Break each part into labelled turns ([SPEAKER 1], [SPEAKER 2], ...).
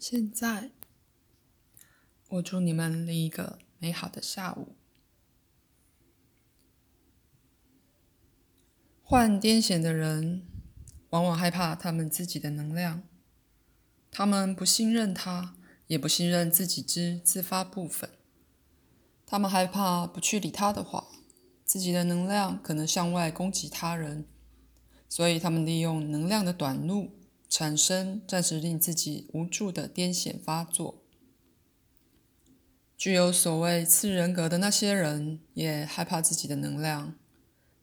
[SPEAKER 1] 现在，我祝你们另一个美好的下午。患癫痫的人往往害怕他们自己的能量，他们不信任他，也不信任自己之自发部分。他们害怕不去理他的话，自己的能量可能向外攻击他人，所以他们利用能量的短路。产生暂时令自己无助的癫痫发作。具有所谓次人格的那些人也害怕自己的能量，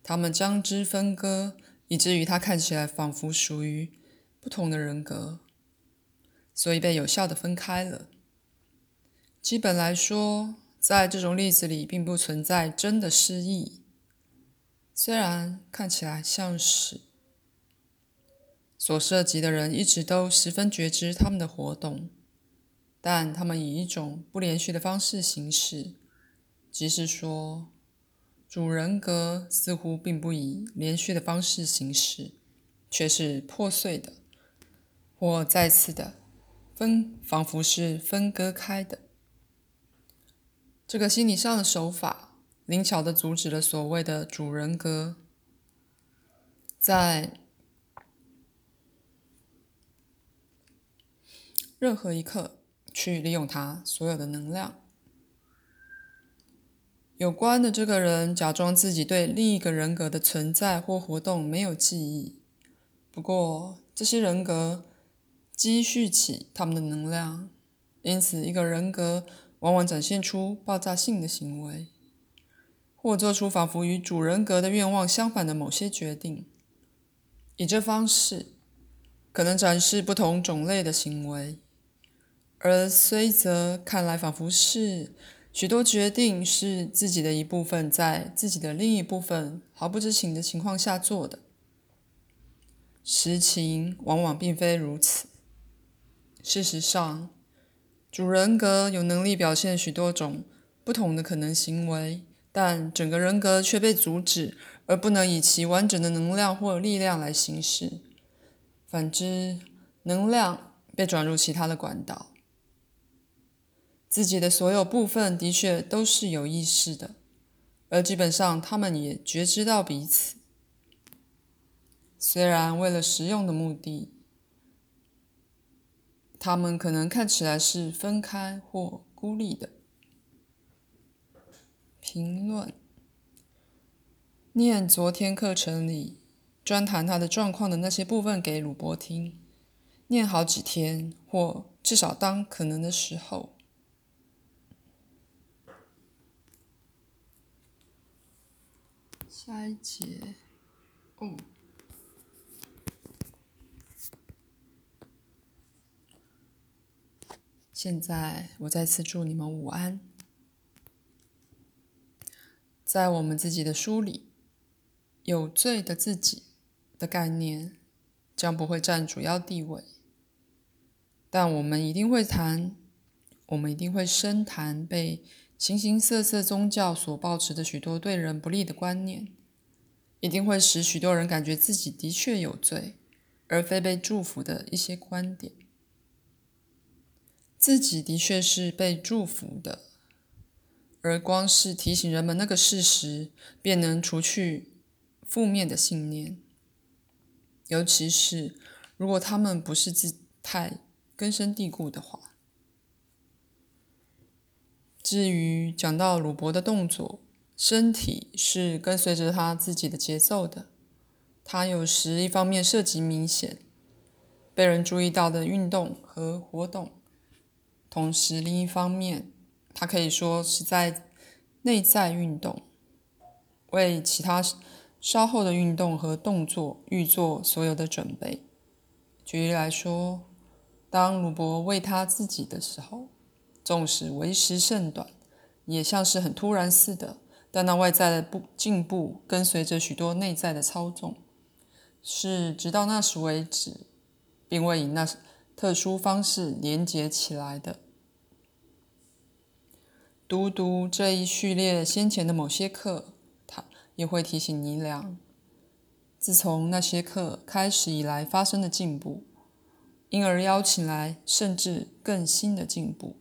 [SPEAKER 1] 他们将之分割，以至于他看起来仿佛属于不同的人格，所以被有效的分开了。基本来说，在这种例子里并不存在真的失忆，虽然看起来像是。所涉及的人一直都十分觉知他们的活动，但他们以一种不连续的方式行事，即是说，主人格似乎并不以连续的方式行事，却是破碎的，或再次的分，仿佛是分割开的。这个心理上的手法，灵巧地阻止了所谓的主人格在。任何一刻去利用他所有的能量。有关的这个人假装自己对另一个人格的存在或活动没有记忆，不过这些人格积蓄起他们的能量，因此一个人格往往展现出爆炸性的行为，或做出仿佛与主人格的愿望相反的某些决定。以这方式，可能展示不同种类的行为。而虽则看来仿佛是许多决定是自己的一部分在自己的另一部分毫不知情的情况下做的，实情往往并非如此。事实上，主人格有能力表现许多种不同的可能行为，但整个人格却被阻止，而不能以其完整的能量或力量来行事。反之，能量被转入其他的管道。自己的所有部分的确都是有意识的，而基本上他们也觉知到彼此。虽然为了实用的目的，他们可能看起来是分开或孤立的。评论：念昨天课程里专谈他的状况的那些部分给鲁伯听，念好几天，或至少当可能的时候。下一节，哦。现在我再次祝你们午安。在我们自己的书里，有罪的自己的概念将不会占主要地位，但我们一定会谈，我们一定会深谈被。形形色色宗教所抱持的许多对人不利的观念，一定会使许多人感觉自己的确有罪，而非被祝福的一些观点。自己的确是被祝福的，而光是提醒人们那个事实，便能除去负面的信念。尤其是如果他们不是自太根深蒂固的话。至于讲到鲁伯的动作，身体是跟随着他自己的节奏的。他有时一方面涉及明显、被人注意到的运动和活动，同时另一方面，他可以说是在内在运动，为其他稍后的运动和动作预做所有的准备。举例来说，当鲁伯为他自己的时候。纵使为时甚短，也像是很突然似的，但那外在的步进步跟随着许多内在的操纵，是直到那时为止，并未以那特殊方式连接起来的。读读这一序列先前的某些课，它也会提醒你俩，自从那些课开始以来发生的进步，因而邀请来甚至更新的进步。